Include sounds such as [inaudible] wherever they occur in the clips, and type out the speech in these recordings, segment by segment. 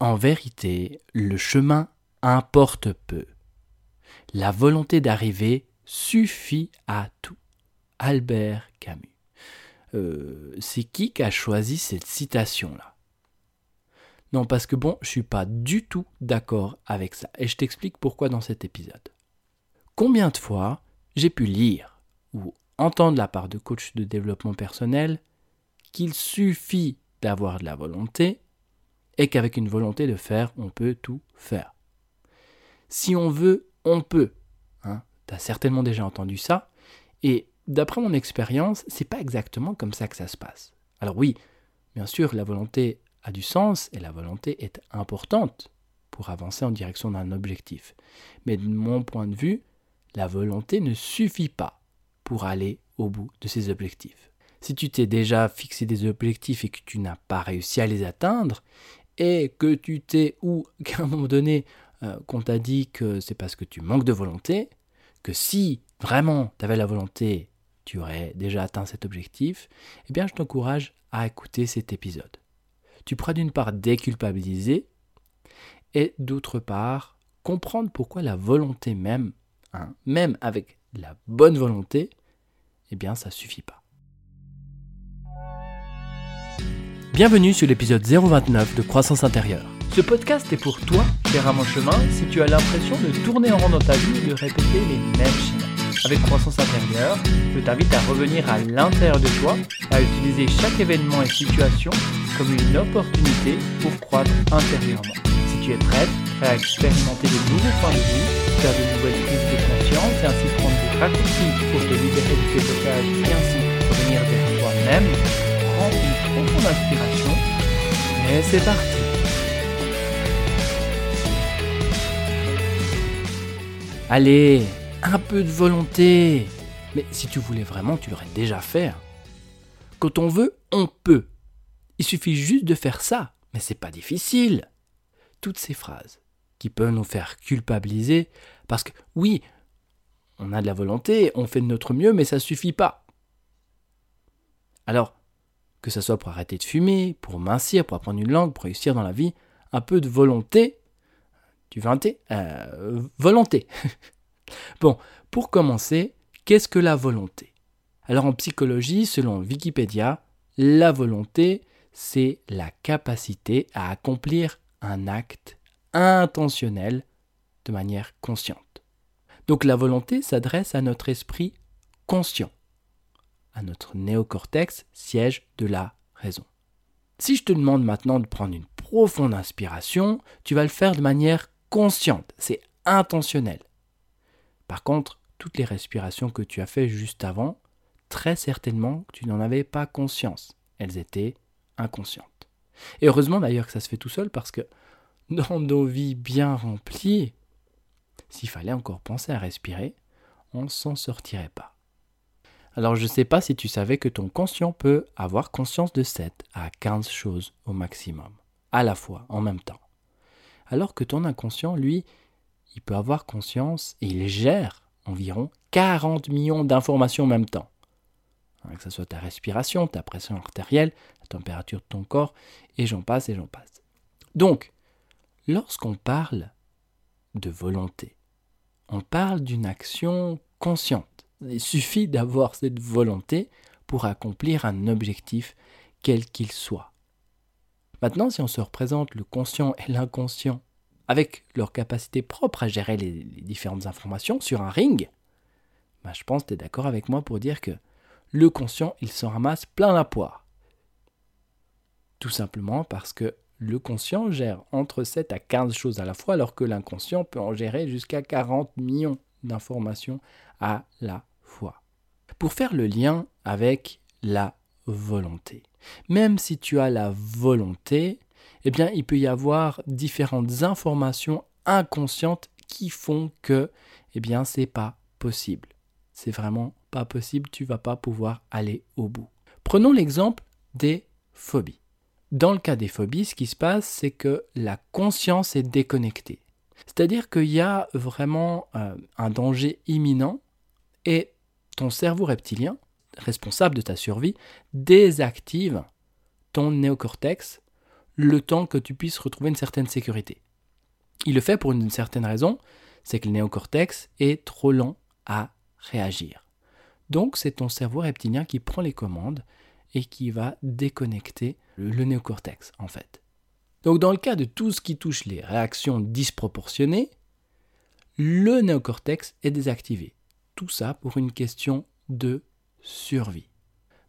En vérité, le chemin importe peu. La volonté d'arriver suffit à tout. Albert Camus. Euh, c'est qui qui a choisi cette citation-là? Non, parce que bon, je suis pas du tout d'accord avec ça. Et je t'explique pourquoi dans cet épisode. Combien de fois j'ai pu lire ou entendre la part de coachs de développement personnel qu'il suffit d'avoir de la volonté et qu'avec une volonté de faire, on peut tout faire. Si on veut, on peut. Hein tu as certainement déjà entendu ça. Et d'après mon expérience, c'est pas exactement comme ça que ça se passe. Alors oui, bien sûr, la volonté a du sens et la volonté est importante pour avancer en direction d'un objectif. Mais de mon point de vue, la volonté ne suffit pas pour aller au bout de ses objectifs. Si tu t'es déjà fixé des objectifs et que tu n'as pas réussi à les atteindre, et que tu t'es ou [laughs] qu'à un moment donné euh, qu'on t'a dit que c'est parce que tu manques de volonté, que si vraiment tu avais la volonté, tu aurais déjà atteint cet objectif, eh bien je t'encourage à écouter cet épisode. Tu pourras d'une part déculpabiliser et d'autre part comprendre pourquoi la volonté même, hein, même avec la bonne volonté, eh bien ça suffit pas. Bienvenue sur l'épisode 029 de Croissance intérieure. Ce podcast est pour toi, cher à mon chemin, si tu as l'impression de tourner en rond dans ta vie et de répéter les mêmes schémas. Avec Croissance intérieure, je t'invite à revenir à l'intérieur de toi, à utiliser chaque événement et situation comme une opportunité pour croître intérieurement. Si tu es prête, prêt à expérimenter de nouveaux points de vue, faire de nouvelles prises de conscience et ainsi prendre des raccourcis pour te libérer de tes et ainsi revenir vers toi-même, profonde inspiration et c'est parti Allez, un peu de volonté. Mais si tu voulais vraiment, tu l'aurais déjà fait. Hein. Quand on veut, on peut. Il suffit juste de faire ça, mais c'est pas difficile. Toutes ces phrases qui peuvent nous faire culpabiliser parce que oui, on a de la volonté, on fait de notre mieux, mais ça suffit pas. Alors, que ce soit pour arrêter de fumer, pour mincir, pour apprendre une langue, pour réussir dans la vie, un peu de volonté, tu veux un thé? Euh, Volonté. [laughs] bon, pour commencer, qu'est-ce que la volonté? Alors en psychologie, selon Wikipédia, la volonté, c'est la capacité à accomplir un acte intentionnel de manière consciente. Donc la volonté s'adresse à notre esprit conscient, à notre néocortex, siège de la raison. Si je te demande maintenant de prendre une profonde inspiration, tu vas le faire de manière consciente, c'est intentionnel. Par contre, toutes les respirations que tu as faites juste avant, très certainement tu n'en avais pas conscience. Elles étaient inconscientes. Et heureusement d'ailleurs que ça se fait tout seul parce que dans nos vies bien remplies, s'il fallait encore penser à respirer, on s'en sortirait pas. Alors je ne sais pas si tu savais que ton conscient peut avoir conscience de 7 à 15 choses au maximum, à la fois, en même temps alors que ton inconscient, lui, il peut avoir conscience et il gère environ 40 millions d'informations en même temps. Hein, que ce soit ta respiration, ta pression artérielle, la température de ton corps, et j'en passe et j'en passe. Donc, lorsqu'on parle de volonté, on parle d'une action consciente. Il suffit d'avoir cette volonté pour accomplir un objectif quel qu'il soit. Maintenant, si on se représente le conscient et l'inconscient avec leur capacité propre à gérer les, différentes informations sur un ring, bah, je pense que tu es d'accord avec moi pour dire que le conscient, il s'en ramasse plein la poire. Tout simplement parce que le conscient gère entre 7 à 15 choses à la fois, alors que l'inconscient peut en gérer jusqu'à 40 millions d'informations à la Pour faire le lien avec la volonté. Même si tu as la volonté, eh bien, il peut y avoir différentes informations inconscientes qui font que, eh bien, c'est pas possible. C'est vraiment pas possible, tu vas pas pouvoir aller au bout. Prenons l'exemple des phobies. Dans le cas des phobies, ce qui se passe, c'est que la conscience est déconnectée. C'est-à-dire qu'il y a vraiment euh, un danger imminent et ton cerveau reptilien, responsable de ta survie, désactive ton néocortex le temps que tu puisses retrouver une certaine sécurité. Il le fait pour une certaine raison, c'est que le néocortex est trop lent à réagir. Donc c'est ton cerveau reptilien qui prend les commandes et qui va déconnecter le, néocortex en fait. Donc dans le cas de tout ce qui touche les réactions disproportionnées, le néocortex est désactivé. Tout ça pour une question de survie.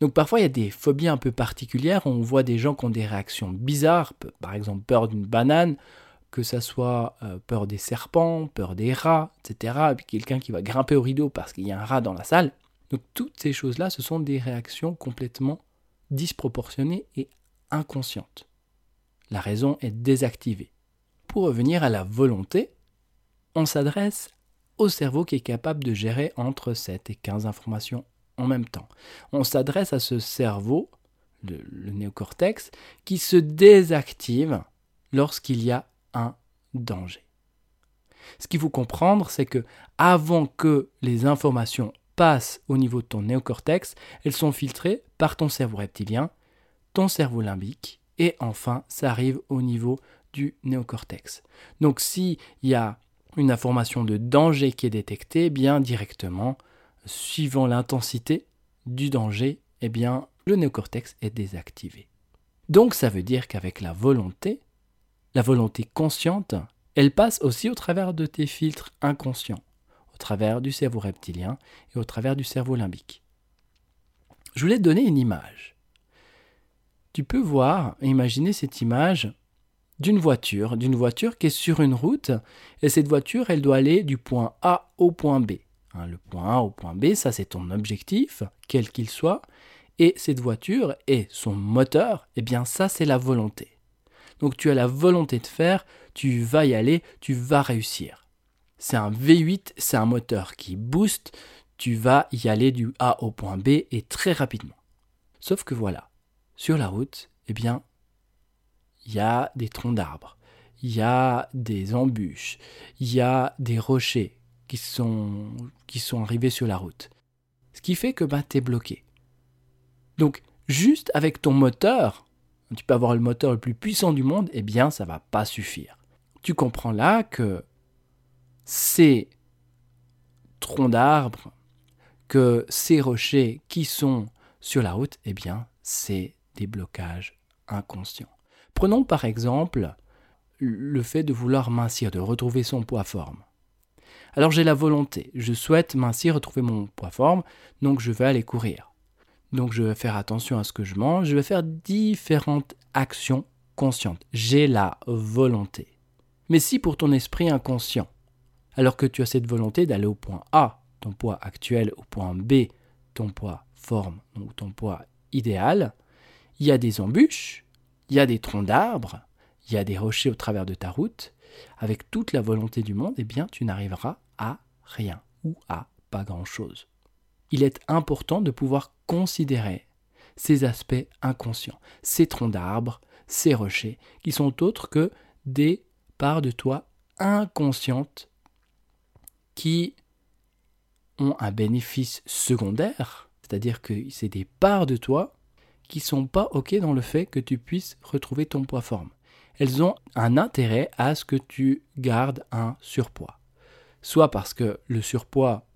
Donc parfois il y a des phobies un peu particulières, on voit des gens qui ont des réactions bizarres, par exemple peur d'une banane, que ça soit euh, peur des serpents, peur des rats, etc. Et puis quelqu'un qui va grimper au rideau parce qu'il y a un rat dans la salle. Donc toutes ces choses-là, ce sont des réactions complètement disproportionnées et inconscientes. La raison est désactivée. Pour revenir à la volonté, on s'adresse au cerveau qui est capable de gérer entre 7 et 15 informations en même temps. On s'adresse à ce cerveau, le, le néocortex, qui se désactive lorsqu'il y a un danger. Ce qu'il faut comprendre, c'est que avant que les informations passent au niveau de ton néocortex, elles sont filtrées par ton cerveau reptilien, ton cerveau limbique, et enfin, ça arrive au niveau du néocortex. Donc, s'il y a une information de danger qui est détectée, bien directement, suivant l'intensité du danger, eh bien, le néocortex est désactivé. Donc, ça veut dire qu'avec la volonté, la volonté consciente, elle passe aussi au travers de tes filtres inconscients, au travers du cerveau reptilien et au travers du cerveau limbique. Je voulais te donner une image. Tu peux voir et imaginer cette image d'une voiture, d'une voiture qui est sur une route, et cette voiture, elle doit aller du point A au point B. Hein, le point A au point B, ça c'est ton objectif, quel qu'il soit, et cette voiture et son moteur, eh bien ça c'est la volonté. Donc tu as la volonté de faire, tu vas y aller, tu vas réussir. C'est un V8, c'est un moteur qui booste, tu vas y aller du A au point B et très rapidement. Sauf que voilà, sur la route, eh bien, il y a des troncs d'arbres, il y a des embûches, il y a des rochers qui sont, arrivés sur la route. Ce qui fait que bah, tu es bloqué. Donc, juste avec ton moteur, tu peux avoir le moteur le plus puissant du monde, eh bien, ça va pas suffire. Tu comprends là que ces troncs d'arbres, que ces rochers qui sont sur la route, eh bien, c'est des blocages inconscients. Prenons par exemple le fait de vouloir mincir, de retrouver son poids-forme. Alors j'ai la volonté, je souhaite mincir, retrouver mon poids-forme, donc je vais aller courir. Donc je vais faire attention à ce que je mange, je vais faire différentes actions conscientes. J'ai la volonté. Mais si pour ton esprit inconscient, alors que tu as cette volonté d'aller au point A, ton poids actuel, au point B, ton poids forme ou ton poids idéal, il y a des embûches, il y a des troncs d'arbres, il y a des rochers au travers de ta route, avec toute la volonté du monde, eh bien tu n'arriveras à rien ou à pas grand-chose. Il est important de pouvoir considérer ces aspects inconscients, ces troncs d'arbres, ces rochers, qui sont autres que des parts de toi inconscientes qui ont un bénéfice secondaire, c'est-à-dire que c'est des parts de toi qui sont pas OK dans le fait que tu puisses retrouver ton poids forme. Elles ont un intérêt à ce que tu gardes un surpoids. Soit parce que le surpoids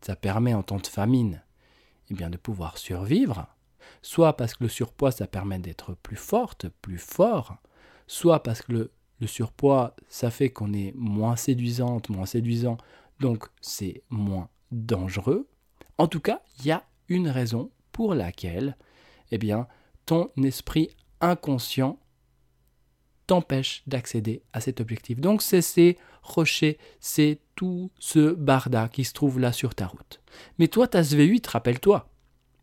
ça permet en temps de famine eh bien, de pouvoir survivre, soit parce que le surpoids, ça permet d'être plus forte, plus fort, soit parce que le, le surpoids, ça fait qu'on est moins séduisante, moins séduisant, donc c'est moins dangereux. En tout cas, il y a une raison pour laquelle eh bien, ton esprit inconscient t'empêche d'accéder à cet objectif. Donc c'est ces rochers, c'est tout ce barda qui se trouve là sur ta route. Mais toi, ta SV8, rappelle-toi,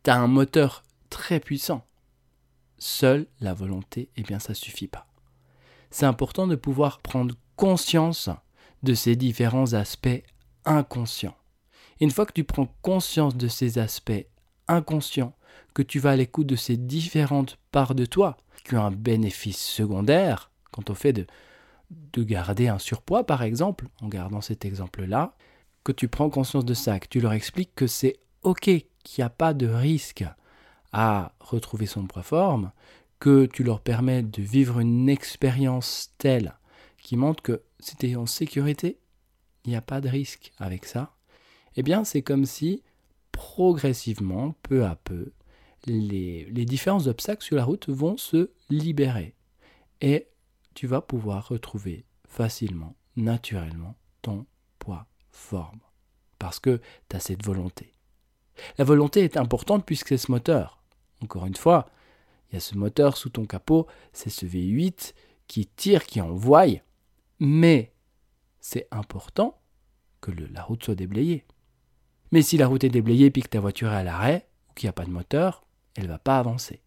tu as un moteur très puissant. Seule la volonté, eh bien ça suffit pas. C'est important de pouvoir prendre conscience de ces différents aspects inconscients. une fois que tu prends conscience de ces aspects inconscients, que tu vas à l'écoute de ces différentes parts de toi qui ont un bénéfice secondaire, quant au fait de, de garder un surpoids, par exemple, en gardant cet exemple-là, que tu prends conscience de ça, que tu leur expliques que c'est OK, qu'il n'y a pas de risque à retrouver son poids forme, que tu leur permets de vivre une expérience telle qui montre que c'était en sécurité, il n'y a pas de risque avec ça, eh bien c'est comme si progressivement, peu à peu, les, différents obstacles sur la route vont se libérer. Et tu vas pouvoir retrouver facilement, naturellement, ton poids forme. Parce que tu as cette volonté. La volonté est importante puisque c'est ce moteur. Encore une fois, il y a ce moteur sous ton capot, c'est ce V8 qui tire, qui envoie, mais c'est important que la route soit déblayée. Mais si la route est déblayée puis que ta voiture est à l'arrêt, ou qu'il n'y a pas de moteur, elle ne va pas avancer.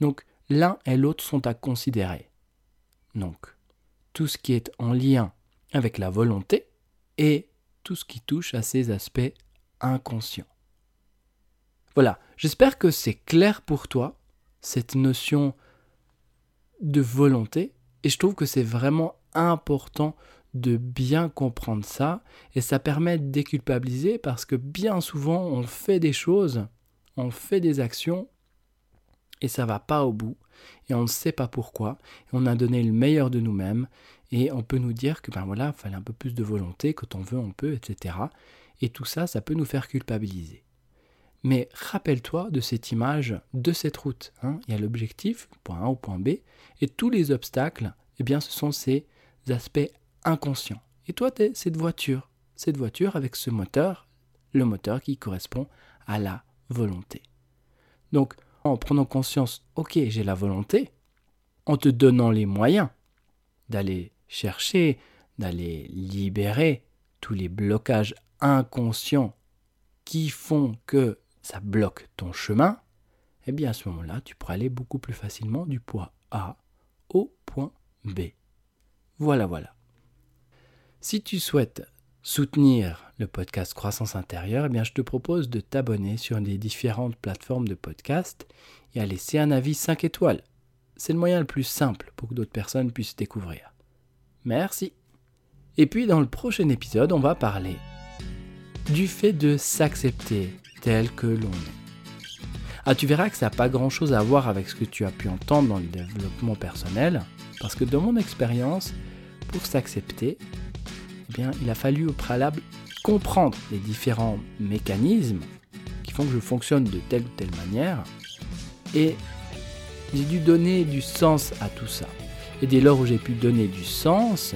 Donc l'un et l'autre sont à considérer. Donc tout ce qui est en lien avec la volonté et tout ce qui touche à ces aspects inconscients. Voilà, j'espère que c'est clair pour toi, cette notion de volonté, et je trouve que c'est vraiment important de bien comprendre ça, et ça permet de déculpabiliser parce que bien souvent on fait des choses, on fait des actions, et ça va pas au bout, et on ne sait pas pourquoi, on a donné le meilleur de nous-mêmes, et on peut nous dire que ben voilà, il fallait un peu plus de volonté, quand on veut, on peut, etc. Et tout ça, ça peut nous faire culpabiliser. Mais rappelle-toi de cette image, de cette route. Hein. Il y a l'objectif, point A au point B, et tous les obstacles, eh bien, ce sont ces aspects inconscients. Et toi, tu es cette voiture, cette voiture avec ce moteur, le moteur qui correspond à la volonté. Donc, en prenant conscience, ok, j'ai la volonté, en te donnant les moyens d'aller chercher, d'aller libérer tous les blocages inconscients qui font que ça bloque ton chemin, eh bien à ce moment-là, tu pourras aller beaucoup plus facilement du point A au point B. Voilà, voilà. Si tu souhaites soutenir le podcast Croissance intérieure, eh bien je te propose de t'abonner sur les différentes plateformes de podcast et à laisser un avis 5 étoiles. C'est le moyen le plus simple pour que d'autres personnes puissent découvrir. Merci. Et puis dans le prochain épisode, on va parler du fait de s'accepter tel que l'on est. Ah, tu verras que ça n'a pas grand-chose à voir avec ce que tu as pu entendre dans le développement personnel, parce que dans mon expérience, pour s'accepter, eh bien, il a fallu au préalable comprendre les différents mécanismes qui font que je fonctionne de telle ou telle manière, et j'ai dû donner du sens à tout ça. Et dès lors où j'ai pu donner du sens,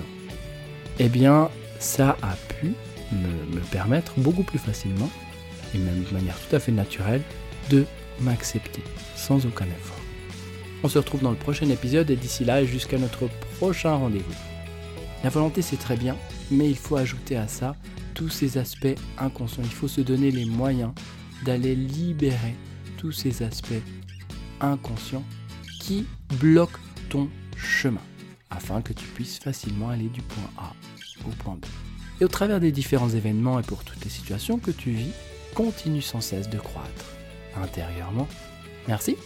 eh bien, ça a pu me, permettre beaucoup plus facilement, et même de manière tout à fait naturelle, de m'accepter sans aucun effort. On se retrouve dans le prochain épisode et d'ici là, jusqu'à notre prochain rendez-vous. La volonté, c'est très bien, mais il faut ajouter à ça tous ces aspects inconscients. Il faut se donner les moyens d'aller libérer tous ces aspects inconscients qui bloquent ton chemin afin que tu puisses facilement aller du point A au point B. Et au travers des différents événements et pour toutes les situations que tu vis, continue sans cesse de croître intérieurement. Merci